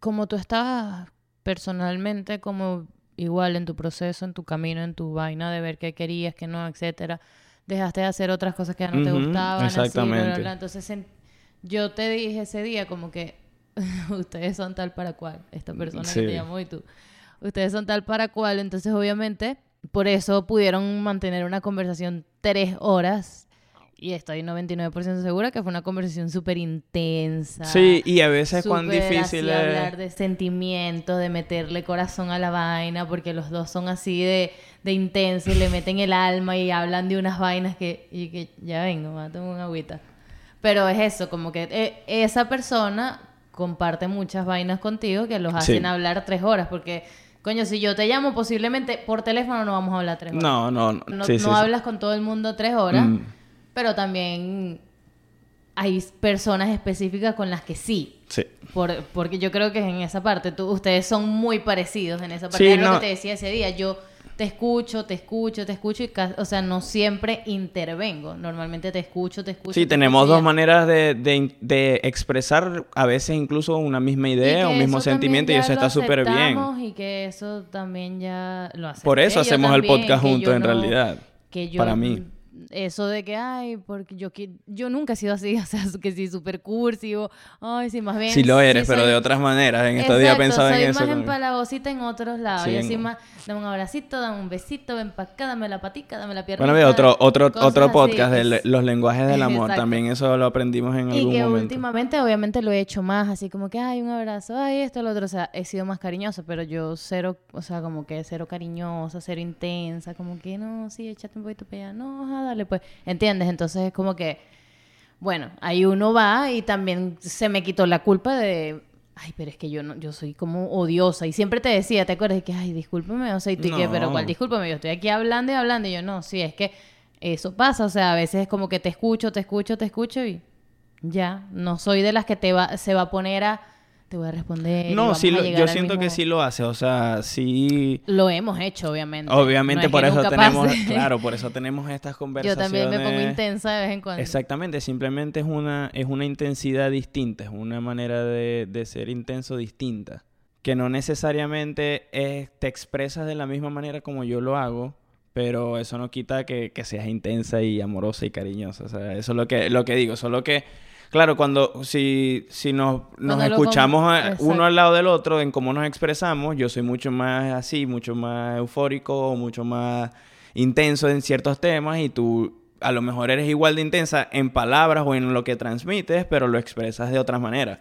Speaker 1: como tú estabas personalmente como igual en tu proceso, en tu camino, en tu vaina de ver qué querías, qué no, etcétera, dejaste de hacer otras cosas que ya no te gustaban, así, bla, bla,
Speaker 2: exactamente.
Speaker 1: bla. Entonces en- yo te dije ese día como que ustedes son tal para cual, esta persona
Speaker 2: Sí.
Speaker 1: que te llamó y tú, ustedes son tal para cual, entonces obviamente por eso pudieron mantener una conversación tres horas. Y estoy 99% segura que fue una conversación súper intensa.
Speaker 2: Sí, y a veces cuán difícil es...
Speaker 1: hablar de sentimientos, de meterle corazón a la vaina, porque los dos son así de, de intensos y le meten el alma y hablan de unas vainas que, y que ya vengo, me voy a tomar una agüita. Pero es eso, como que eh, esa persona comparte muchas vainas contigo que los hacen
Speaker 2: Sí.
Speaker 1: hablar tres horas, porque, coño, si yo te llamo, posiblemente por teléfono no vamos a hablar tres horas.
Speaker 2: No, no, no.
Speaker 1: No,
Speaker 2: sí, sí,
Speaker 1: no
Speaker 2: sí.
Speaker 1: hablas con todo el mundo tres horas,
Speaker 2: Mm.
Speaker 1: pero también hay personas específicas con las que sí.
Speaker 2: Sí.
Speaker 1: Por, porque yo creo que en esa parte, tú, ustedes son muy parecidos en esa parte. Es lo que te decía ese día. Yo te escucho, te escucho, te escucho y, o sea, no siempre intervengo. Normalmente te escucho, te escucho.
Speaker 2: Sí,
Speaker 1: te
Speaker 2: tenemos
Speaker 1: escucho
Speaker 2: dos maneras de, de- de expresar a veces incluso una misma idea o mismo sentimiento y eso está súper bien.
Speaker 1: Y que eso también ya lo hacemos.
Speaker 2: Por eso hacemos el podcast juntos en realidad.
Speaker 1: Que yo,
Speaker 2: para mí.
Speaker 1: Eso de que, ay, porque yo, yo nunca he sido así, o sea, que sí, súper cursi o, ay, sí, más bien.
Speaker 2: Sí lo eres, pero
Speaker 1: soy-
Speaker 2: de otras maneras. En estos días pensaba en
Speaker 1: soy
Speaker 2: eso.
Speaker 1: más
Speaker 2: como-
Speaker 1: empalagosita en otros lados.
Speaker 2: Sí,
Speaker 1: y
Speaker 2: en-
Speaker 1: así más, dame un abracito, dame un besito, ven para acá, dame la patica, dame la pierna.
Speaker 2: Bueno, ve, otro, otro, otro
Speaker 1: así,
Speaker 2: podcast de
Speaker 1: es-
Speaker 2: le- los lenguajes del amor.
Speaker 1: Exacto.
Speaker 2: También eso lo aprendimos en
Speaker 1: y
Speaker 2: algún
Speaker 1: que
Speaker 2: momento.
Speaker 1: últimamente, obviamente, lo he hecho más, así como que, ay, un abrazo, ay, esto, lo otro. O sea, he sido más cariñosa, pero yo cero, o sea, como que cero cariñosa, cero intensa, como que, no, sí, échate un poquito para allá, no, ajá, dale, pues, ¿entiendes? Entonces es como que, bueno, ahí uno va y también se me quitó la culpa de... Ay, pero es que yo no, yo soy como odiosa. Y siempre te decía, ¿te acuerdas? Que, ay, discúlpame, o sea, y tú que, pero
Speaker 2: No.
Speaker 1: cuál discúlpame, yo estoy aquí hablando y hablando. Y yo, no, sí, es que eso pasa. O sea, a veces es como que te escucho, te escucho, te escucho y ya. No soy de las que te va, se va a poner a, te voy a responder.
Speaker 2: No, sí, lo- yo siento que
Speaker 1: mismo-
Speaker 2: sí lo hace. O sea, sí.
Speaker 1: Lo hemos hecho, obviamente.
Speaker 2: Obviamente
Speaker 1: No es
Speaker 2: por
Speaker 1: que
Speaker 2: eso tenemos,
Speaker 1: pase.
Speaker 2: claro, por eso tenemos estas
Speaker 1: Yo
Speaker 2: conversaciones.
Speaker 1: también me pongo intensa de vez en cuando.
Speaker 2: Exactamente, simplemente es una, es una intensidad distinta, es una manera de, de ser intenso distinta. Que no necesariamente es- te expresas de la misma manera como yo lo hago, pero eso no quita que, que seas intensa y amorosa y cariñosa. O sea, eso es lo que, lo que digo. Solo que, claro, cuando si, si nos, nos
Speaker 1: Cuando
Speaker 2: escuchamos a- uno al lado del otro en cómo nos expresamos, yo soy mucho más así, mucho más eufórico, mucho más intenso en ciertos temas y tú a lo mejor eres igual de intensa en palabras o en lo que transmites, pero lo expresas de otra manera.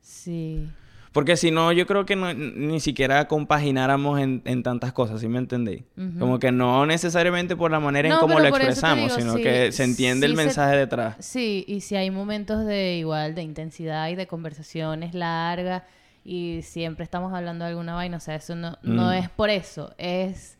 Speaker 1: Sí.
Speaker 2: Porque si no, yo creo que no- ni siquiera compagináramos en, en tantas cosas, ¿sí me entendéis? Como que no necesariamente por la manera en cómo lo expresamos,
Speaker 1: digo,
Speaker 2: sino
Speaker 1: sí,
Speaker 2: que se entiende
Speaker 1: sí
Speaker 2: el
Speaker 1: se-
Speaker 2: mensaje detrás.
Speaker 1: Sí, y si hay momentos de igual, de intensidad y de conversaciones largas y siempre estamos hablando de alguna vaina, o sea, eso no, no
Speaker 2: Mm.
Speaker 1: es por eso, es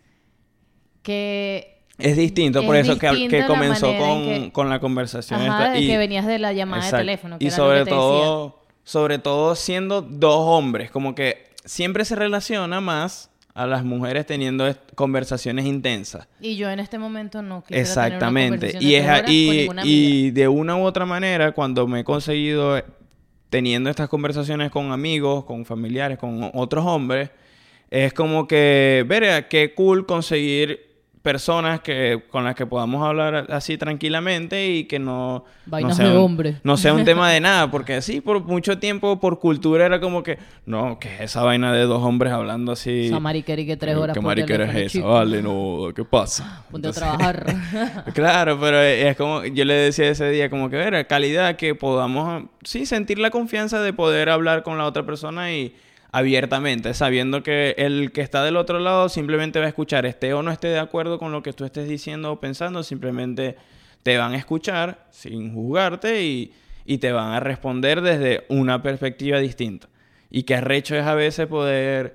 Speaker 1: que...
Speaker 2: Es distinto,
Speaker 1: Es
Speaker 2: por eso que, comenzó con,
Speaker 1: que-
Speaker 2: con la conversación.
Speaker 1: Ajá,
Speaker 2: esta-
Speaker 1: de que venías de la llamada
Speaker 2: Exacto.
Speaker 1: de teléfono. Que
Speaker 2: y
Speaker 1: era lo
Speaker 2: sobre
Speaker 1: que te decía.
Speaker 2: Sobre todo siendo dos hombres, como que siempre se relaciona más a las mujeres teniendo conversaciones intensas.
Speaker 1: Y yo en este momento no quisiera
Speaker 2: Exactamente.
Speaker 1: Tener una
Speaker 2: Y, es, a-
Speaker 1: con
Speaker 2: y, de una u otra manera, cuando me he conseguido eh, teniendo estas conversaciones con amigos, con familiares, con otros hombres, es como que, ver, qué cool conseguir personas que con las que podamos hablar así tranquilamente y que no
Speaker 1: Vainas
Speaker 2: no sea
Speaker 1: de
Speaker 2: un-
Speaker 1: hombre.
Speaker 2: no sea un tema de nada porque sí por mucho tiempo por cultura era como que no que es esa vaina de dos hombres hablando así
Speaker 1: Esa mariquera y que tres horas
Speaker 2: ¿Qué mariquera es esa?
Speaker 1: chico.
Speaker 2: Vale, no, ¿qué pasa?
Speaker 1: Ponte a trabajar.
Speaker 2: Claro, pero es como, yo le decía ese día, como que, ver, calidad, que podamos, sí, sentir la confianza de poder hablar con la otra persona y abiertamente, sabiendo que el que está del otro lado simplemente va a escuchar, esté o no esté de acuerdo con lo que tú estés diciendo o pensando, simplemente te van a escuchar sin juzgarte y, y te van a responder desde una perspectiva distinta. Y que arrecho es a veces poder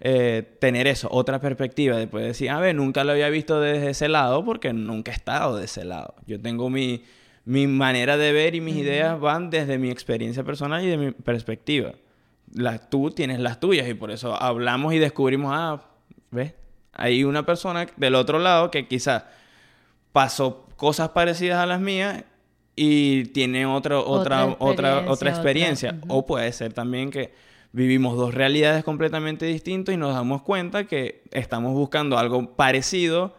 Speaker 2: eh, tener eso, otra perspectiva, de poder decir, a ver, nunca lo había visto desde ese lado porque nunca he estado de ese lado. Yo tengo mi, mi manera de ver y mis ideas van desde mi experiencia personal y de mi perspectiva. Las, tú tienes las tuyas y por eso hablamos y descubrimos, ah, ¿ves? Hay una persona del otro lado que quizás pasó cosas parecidas a las mías y tiene otro, otra,
Speaker 1: Otra
Speaker 2: otra, otra
Speaker 1: experiencia.
Speaker 2: O puede ser también que vivimos dos realidades completamente distintas y nos damos cuenta que estamos buscando algo parecido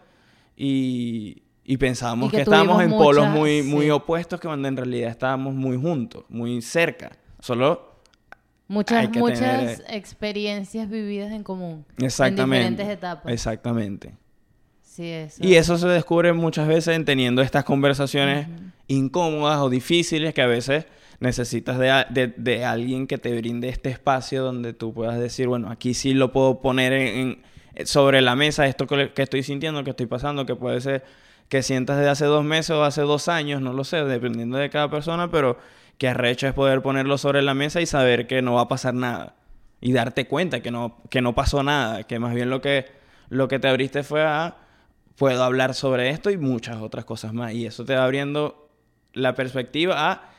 Speaker 2: y, y pensábamos
Speaker 1: Y
Speaker 2: que,
Speaker 1: que
Speaker 2: estábamos en polos muy, muy opuestos que cuando en realidad estábamos muy juntos, muy cerca. Solo
Speaker 1: Muchas, muchas
Speaker 2: tener-
Speaker 1: experiencias vividas en común.
Speaker 2: exactamente.
Speaker 1: En diferentes etapas.
Speaker 2: Exactamente.
Speaker 1: Sí, eso.
Speaker 2: Y eso se descubre muchas veces en teniendo estas conversaciones incómodas o difíciles que a veces necesitas de, de- de alguien que te brinde este espacio donde tú puedas decir, bueno, aquí sí lo puedo poner en, en- sobre la mesa, esto que, que estoy sintiendo, que estoy pasando, que puede ser que sientas de hace dos meses o hace dos años, no lo sé, dependiendo de cada persona, pero que arrecho es poder ponerlo sobre la mesa y saber que no va a pasar nada. Y darte cuenta que no, que no pasó nada, que más bien lo que, lo que te abriste fue a puedo hablar sobre esto y muchas otras cosas más. Y eso te va abriendo la perspectiva a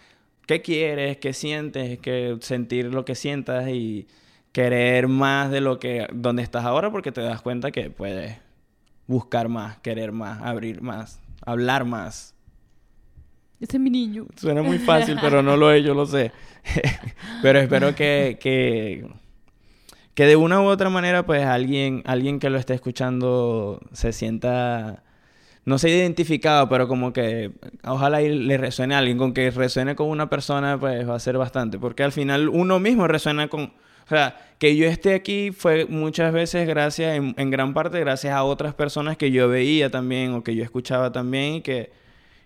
Speaker 2: qué quieres, qué sientes, que sentir lo que sientas y querer más de lo que donde estás ahora porque te das cuenta que puedes buscar más, querer más, abrir más, hablar más.
Speaker 1: Ese es mi niño.
Speaker 2: Suena muy fácil, pero no lo es, yo lo sé. pero espero que, que, que de una u otra manera, pues alguien, alguien que lo esté escuchando se sienta, no sé identificado, pero como que ojalá y le resuene a alguien. Con que resuene con una persona, pues va a ser bastante. Porque al final uno mismo resuena con... O sea, que yo esté aquí fue muchas veces gracias, en, en gran parte gracias a otras personas que yo veía también o que yo escuchaba también y que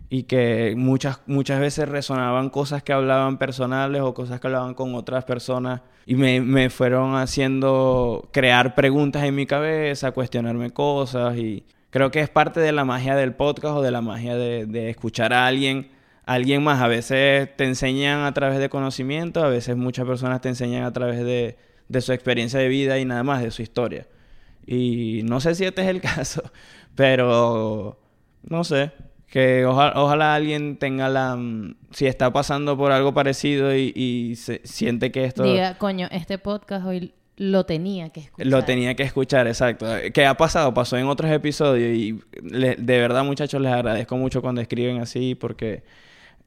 Speaker 2: y que muchas, muchas veces resonaban cosas que hablaban personales o cosas que hablaban con otras personas y me, me fueron haciendo crear preguntas en mi cabeza, cuestionarme cosas y creo que es parte de la magia del podcast o de la magia de, de escuchar a alguien, alguien más. A veces te enseñan a través de conocimiento, a veces muchas personas te enseñan a través de, de su experiencia de vida y nada más, de su historia. Y no sé si este es el caso, pero no sé, que ojalá alguien tenga la... mm, si está pasando por algo parecido y, y se siente que esto...
Speaker 1: Diga, coño, este podcast hoy lo tenía que escuchar.
Speaker 2: Lo tenía que escuchar, exacto. ¿Qué ha pasado? Pasó en otros episodios y le- de verdad, muchachos, les agradezco mucho cuando escriben así porque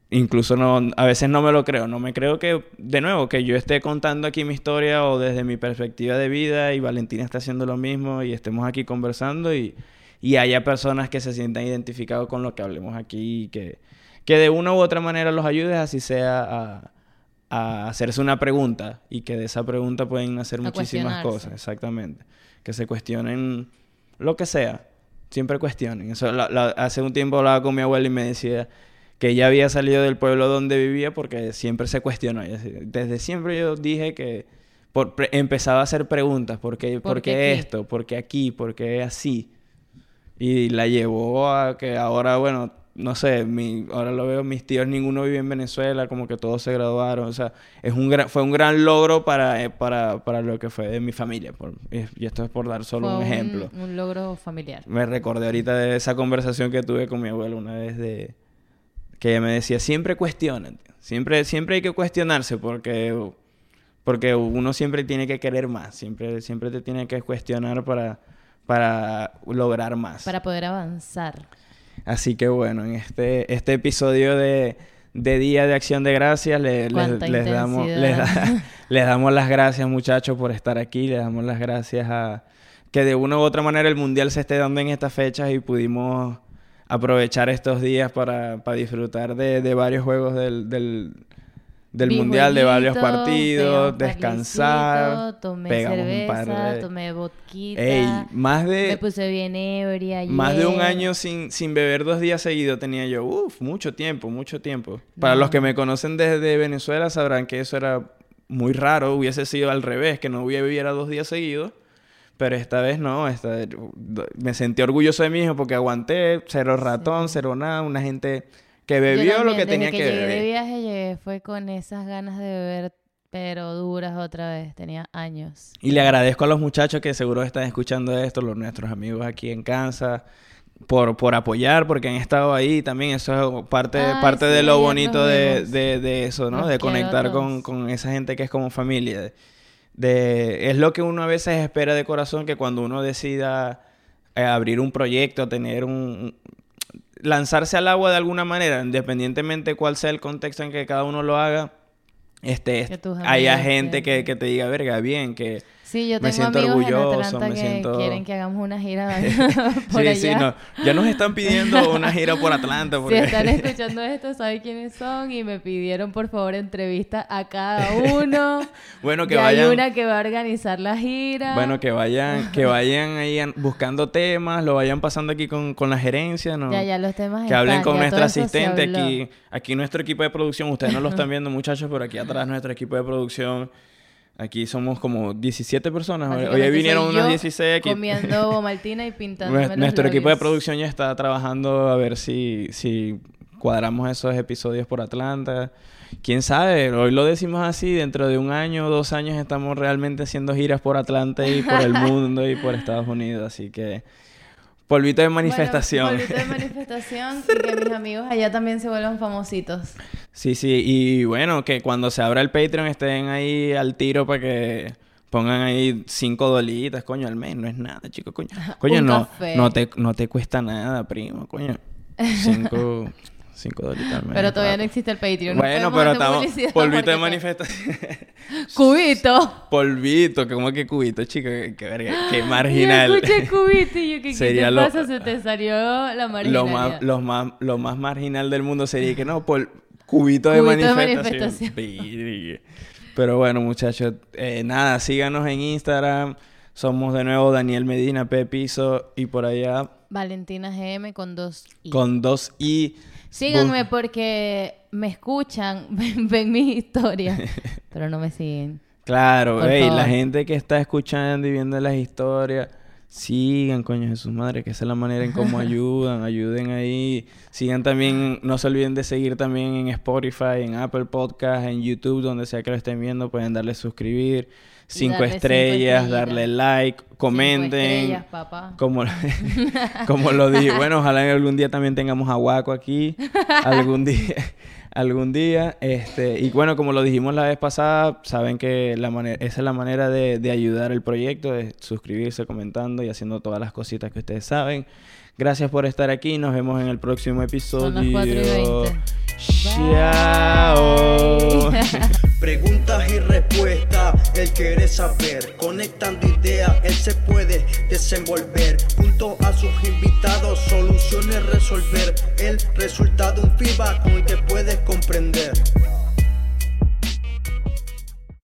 Speaker 2: incluso no, a veces no me lo creo. No me creo que, de nuevo, que yo esté contando aquí mi historia o desde mi perspectiva de vida y Valentina está haciendo lo mismo y estemos aquí conversando y, y haya personas que se sientan identificados con lo que hablemos aquí y que, que de una u otra manera los ayudes, así sea a, a hacerse una pregunta y que de esa pregunta pueden hacer muchísimas cosas, exactamente. Que se cuestionen lo que sea, siempre cuestionen. Eso, la- la- hace un tiempo hablaba con mi abuela y me decía que ella había salido del pueblo donde vivía porque siempre se cuestionó. Desde siempre yo dije que por, empezaba a hacer preguntas, ¿por qué,
Speaker 1: ¿Por
Speaker 2: por
Speaker 1: qué
Speaker 2: qué
Speaker 1: aquí?
Speaker 2: esto? ¿Por qué aquí? ¿Por qué así? Y la llevó a que ahora, bueno, no sé, mi, ahora lo veo, mis tíos ninguno vive en Venezuela, como que todos se graduaron, o sea, es un gran, fue un gran logro para, eh, para, para lo que fue de mi familia, por- y esto es por dar solo
Speaker 1: Fue
Speaker 2: un ejemplo.
Speaker 1: Un logro familiar.
Speaker 2: Me recordé ahorita de esa conversación que tuve con mi abuelo una vez de que ella me decía, siempre cuestionate, siempre, siempre hay que cuestionarse porque, porque uno siempre tiene que querer más, siempre, siempre te tiene que cuestionar para, para lograr más.
Speaker 1: Para poder avanzar.
Speaker 2: Así que bueno, en este, este episodio de, de Día de Acción de Gracias le- les, les damos, les,
Speaker 1: intensidad.
Speaker 2: da- les damos las gracias muchachos por estar aquí, les damos las gracias a que de una u otra manera el Mundial se esté dando en estas fechas y pudimos aprovechar estos días para, para disfrutar de, de varios juegos del, del, del Mundial, de varios partidos,
Speaker 1: un
Speaker 2: descansar,
Speaker 1: tomé
Speaker 2: pegamos
Speaker 1: cerveza,
Speaker 2: un par de...
Speaker 1: tomé vodquita.
Speaker 2: Ey, más de...
Speaker 1: Me puse bien ebria
Speaker 2: Más de un
Speaker 1: ayer.
Speaker 2: año sin, sin beber dos días seguidos tenía yo. Uf, mucho tiempo, mucho tiempo. Para
Speaker 1: No.
Speaker 2: los que me conocen desde Venezuela sabrán que eso era muy raro. Hubiese sido al revés, que no bebiera dos días seguidos. Pero esta vez no. Esta, me sentí orgulloso de mí porque aguanté. Cero ratón, cero nada. Una gente que bebió lo
Speaker 1: también,
Speaker 2: que
Speaker 1: desde
Speaker 2: tenía que,
Speaker 1: de
Speaker 2: beber.
Speaker 1: viaje llegué fue con esas ganas de beber, pero duras otra vez. Tenía años.
Speaker 2: Y le agradezco a los muchachos que seguro están escuchando esto, los nuestros amigos aquí en Kansas, por, por apoyar, porque han estado ahí también. Eso es parte,
Speaker 1: Ay,
Speaker 2: parte de lo bonito de, de, de eso, ¿no?
Speaker 1: Los
Speaker 2: de conectar con, con esa gente que es como familia. De, de- es lo que uno a veces espera de corazón, que cuando uno decida eh, abrir un proyecto, tener un... lanzarse al agua de alguna manera, independientemente cuál sea el contexto en que cada uno lo haga, este, haya gente que, que te diga, verga, bien, que...
Speaker 1: Sí, yo
Speaker 2: Me
Speaker 1: tengo
Speaker 2: siento
Speaker 1: amigos
Speaker 2: orgulloso,
Speaker 1: en Atlanta
Speaker 2: me
Speaker 1: que
Speaker 2: siento-
Speaker 1: quieren que hagamos una gira por
Speaker 2: sí,
Speaker 1: allá.
Speaker 2: sí, no. Ya nos están pidiendo una gira por Atlanta.
Speaker 1: Si están escuchando esto, saben quiénes son y me pidieron por favor entrevista a cada uno.
Speaker 2: bueno, que
Speaker 1: ya
Speaker 2: vayan...
Speaker 1: hay una que va a organizar la gira.
Speaker 2: Bueno, que vayan, que vayan ahí an- buscando temas, lo vayan pasando aquí con, con la gerencia, ¿no?
Speaker 1: ya, ya los temas
Speaker 2: Que hablen
Speaker 1: están,
Speaker 2: con nuestra asistente aquí. Aquí nuestro equipo de producción, ustedes no lo están viendo muchachos, pero aquí atrás nuestro equipo de producción. Aquí somos como 17 personas. Hoy- vinieron unos
Speaker 1: yo
Speaker 2: 16 aquí.
Speaker 1: Comiendo bomaltina y pintando.
Speaker 2: Nues- Nuestro equipo de producción ya está trabajando a ver si, si cuadramos esos episodios por Atlanta. Quién sabe, hoy lo decimos así, dentro de un año o dos años estamos realmente haciendo giras por Atlanta y por el mundo y por Estados Unidos. Así que, polvito de manifestación.
Speaker 1: Bueno, polvito de manifestación y que mis amigos allá también se vuelvan famositos.
Speaker 2: Sí, sí, y bueno, que cuando se abra el Patreon estén ahí al tiro para que Pongan ahí cinco dolitas, coño, al mes. No es nada, chicos, coño. Coño, no,
Speaker 1: café.
Speaker 2: no, te, no te cuesta nada, primo, coño. Cinco, cinco dolitas al mes.
Speaker 1: Pero todavía no existe el Patreon. no
Speaker 2: Bueno, pero estamos... Polvito de manifestación.
Speaker 1: Cubito.
Speaker 2: Polvito, ¿cómo que cubito, chico? Qué, verga, qué marginal.
Speaker 1: escuché cubito y yo, ¿qué,
Speaker 2: Sería
Speaker 1: ¿qué te
Speaker 2: lo-
Speaker 1: pasa? Se te salió la
Speaker 2: lo
Speaker 1: marginalidad.
Speaker 2: más, lo más, lo más marginal del mundo sería que no, por cubito de
Speaker 1: Cubito de
Speaker 2: manifestación.
Speaker 1: manifestación.
Speaker 2: Pero bueno, muchachos, eh, nada, síganos en Instagram. Somos de nuevo Daniel Medina, Pepiso y por allá
Speaker 1: Valentina GM con dos I.
Speaker 2: con dos i.
Speaker 1: Síganme porque me escuchan, ven, ven mis historias, pero no me siguen.
Speaker 2: Claro,
Speaker 1: Por
Speaker 2: ey, la gente que está escuchando y viendo las historias, sigan, coño, Jesús Madre, que esa es la manera en cómo ayudan, ayuden ahí. Sigan también, no se olviden de seguir también en Spotify, en Apple Podcast, en YouTube, donde sea que lo estén viendo, pueden darle suscribir, cinco
Speaker 1: darle cinco
Speaker 2: estrellas,
Speaker 1: estrellitas.
Speaker 2: darle like,
Speaker 1: Cinco
Speaker 2: comenten.
Speaker 1: estrellas, papá.
Speaker 2: Como, como lo dije, bueno, ojalá en algún día también tengamos a Guaco aquí. Algún día. Algún día. Este, y bueno, como lo dijimos la vez pasada, saben que la manera, esa es la manera de, de ayudar el proyecto, de suscribirse, comentando y haciendo todas las cositas que ustedes saben. Gracias por estar aquí. Nos vemos en el próximo episodio.
Speaker 1: Son las 4 y 20.
Speaker 2: Chao.
Speaker 3: Preguntas y respuestas, él quiere saber. Conectando ideas, él se puede desenvolver. Junto a sus invitados, soluciones resolver. El resultado, un feedback con el que puedes comprender.